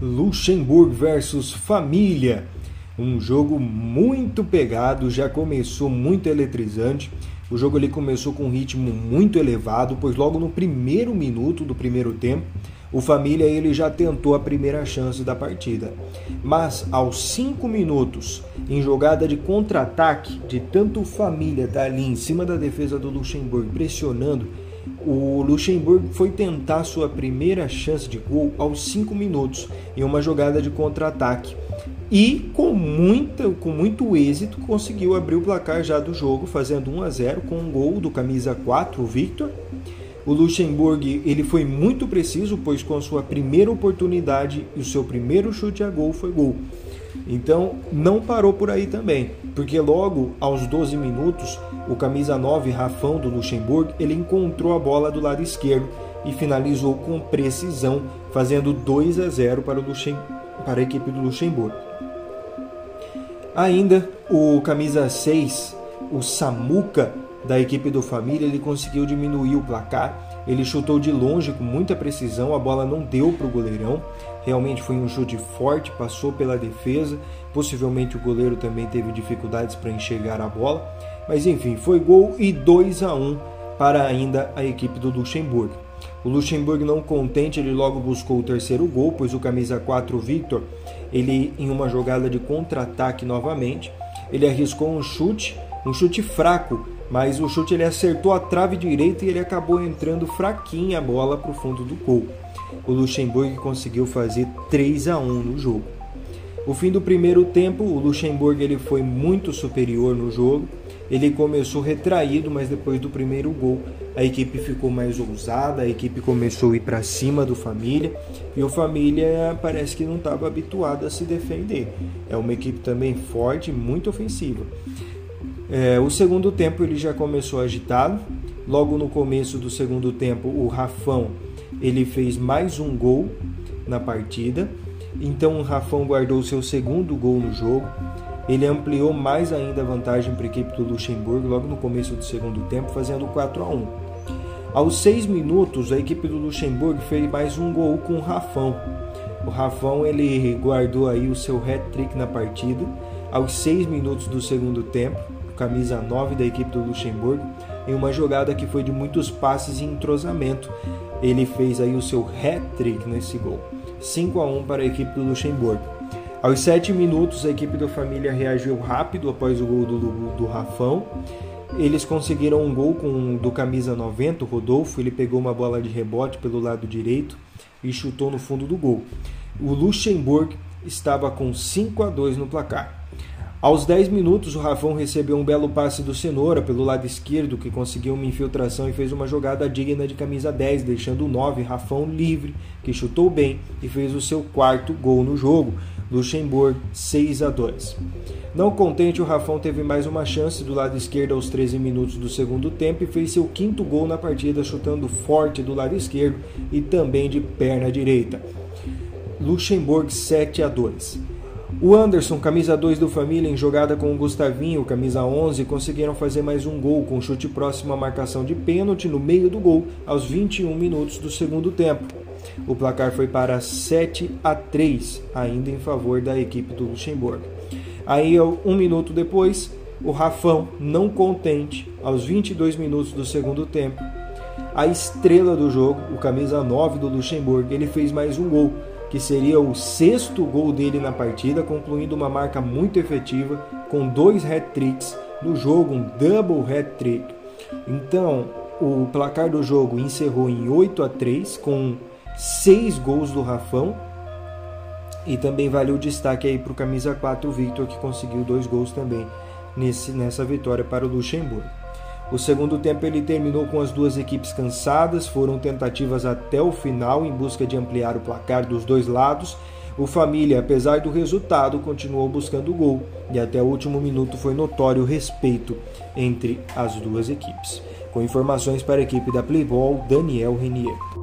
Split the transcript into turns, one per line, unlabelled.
Luxemburgo versus Família. Um jogo muito pegado, já começou muito eletrizante. O jogo ali começou com um ritmo muito elevado, pois logo no primeiro minuto do primeiro tempo, o Família ele já tentou a primeira chance da partida. Mas aos cinco minutos, em jogada de contra-ataque, de tanto o Família estar tá ali em cima da defesa do Luxemburgo pressionando, o Luxemburgo foi tentar sua primeira chance de gol aos 5 minutos em uma jogada de contra-ataque e com, muita, com muito êxito conseguiu abrir o placar já do jogo, fazendo 1 a 0 com um gol do camisa 4, o Victor. O Luxemburgo ele foi muito preciso, pois com sua primeira oportunidade e o seu primeiro chute a gol foi gol. Então não parou por aí também, porque logo aos 12 minutos, o camisa 9 Rafão do Luxemburgo, ele encontrou a bola do lado esquerdo e finalizou com precisão, fazendo 2 a 0 para, o Luxem... para a equipe do Luxemburgo. Ainda o camisa 6, o Samuca da equipe do Família, ele conseguiu diminuir o placar ele chutou de longe com muita precisão, a bola não deu para o goleirão. Realmente foi um chute forte, passou pela defesa. Possivelmente o goleiro também teve dificuldades para enxergar a bola. Mas enfim, foi gol e 2 a 1 para ainda a equipe do Luxemburgo. O Luxemburgo não contente, ele logo buscou o terceiro gol, pois o camisa 4 Victor, ele em uma jogada de contra-ataque novamente, ele arriscou um chute, um chute fraco mas o chute ele acertou a trave direita e ele acabou entrando fraquinha a bola para o fundo do gol. O Luxemburgo conseguiu fazer 3 a 1 no jogo. O fim do primeiro tempo, o Luxemburgo ele foi muito superior no jogo. Ele começou retraído, mas depois do primeiro gol, a equipe ficou mais ousada, a equipe começou a ir para cima do Família, e o Família parece que não estava habituado a se defender. É uma equipe também forte, muito ofensiva. É, o segundo tempo ele já começou agitado. Logo no começo do segundo tempo, o Rafão ele fez mais um gol na partida. Então o Rafão guardou seu segundo gol no jogo. Ele ampliou mais ainda a vantagem para a equipe do Luxemburgo logo no começo do segundo tempo, fazendo 4 a 1. Aos seis minutos, a equipe do Luxemburgo fez mais um gol com o Rafão. O Rafão ele guardou aí o seu hat-trick na partida aos seis minutos do segundo tempo camisa 9 da equipe do Luxemburgo, em uma jogada que foi de muitos passes e entrosamento. Ele fez aí o seu hat-trick nesse gol. 5 a 1 para a equipe do Luxemburgo. Aos 7 minutos, a equipe do Família reagiu rápido após o gol do, do, Rafão. Eles conseguiram um gol com do camisa 90, o Rodolfo. Ele pegou uma bola de rebote pelo lado direito e chutou no fundo do gol. O Luxemburgo estava com 5 a 2 no placar. Aos 10 minutos, o Rafão recebeu um belo passe do Cenoura pelo lado esquerdo, que conseguiu uma infiltração e fez uma jogada digna de camisa 10, deixando o 9, Rafão, livre, que chutou bem e fez o seu quarto gol no jogo. Luxemburgo 6 a 2. Não contente, o Rafão teve mais uma chance do lado esquerdo aos 13 minutos do segundo tempo e fez seu quinto gol na partida, chutando forte do lado esquerdo e também de perna direita. Luxemburgo 7 a 2. O Anderson, camisa 2 do Família, em jogada com o Gustavinho, camisa 11, conseguiram fazer mais um gol com chute próximo à marcação de pênalti no meio do gol, aos 21 minutos do segundo tempo. O placar foi para 7 a 3, ainda em favor da equipe do Luxemburgo. Aí, um minuto depois, o Rafão, não contente, aos 22 minutos do segundo tempo, a estrela do jogo, o camisa 9 do Luxemburgo, ele fez mais um gol que seria o sexto gol dele na partida, concluindo uma marca muito efetiva com dois hat-tricks no jogo, um double hat-trick. Então, o placar do jogo encerrou em 8 a 3 com seis gols do Rafão. E também vale o destaque aí para o camisa 4 Victor que conseguiu dois gols também nesse, nessa vitória para o Luxemburgo. O segundo tempo ele terminou com as duas equipes cansadas, foram tentativas até o final em busca de ampliar o placar dos dois lados. O Família, apesar do resultado, continuou buscando o gol e até o último minuto foi notório o respeito entre as duas equipes. Com informações para a equipe da Playball, Daniel Renier.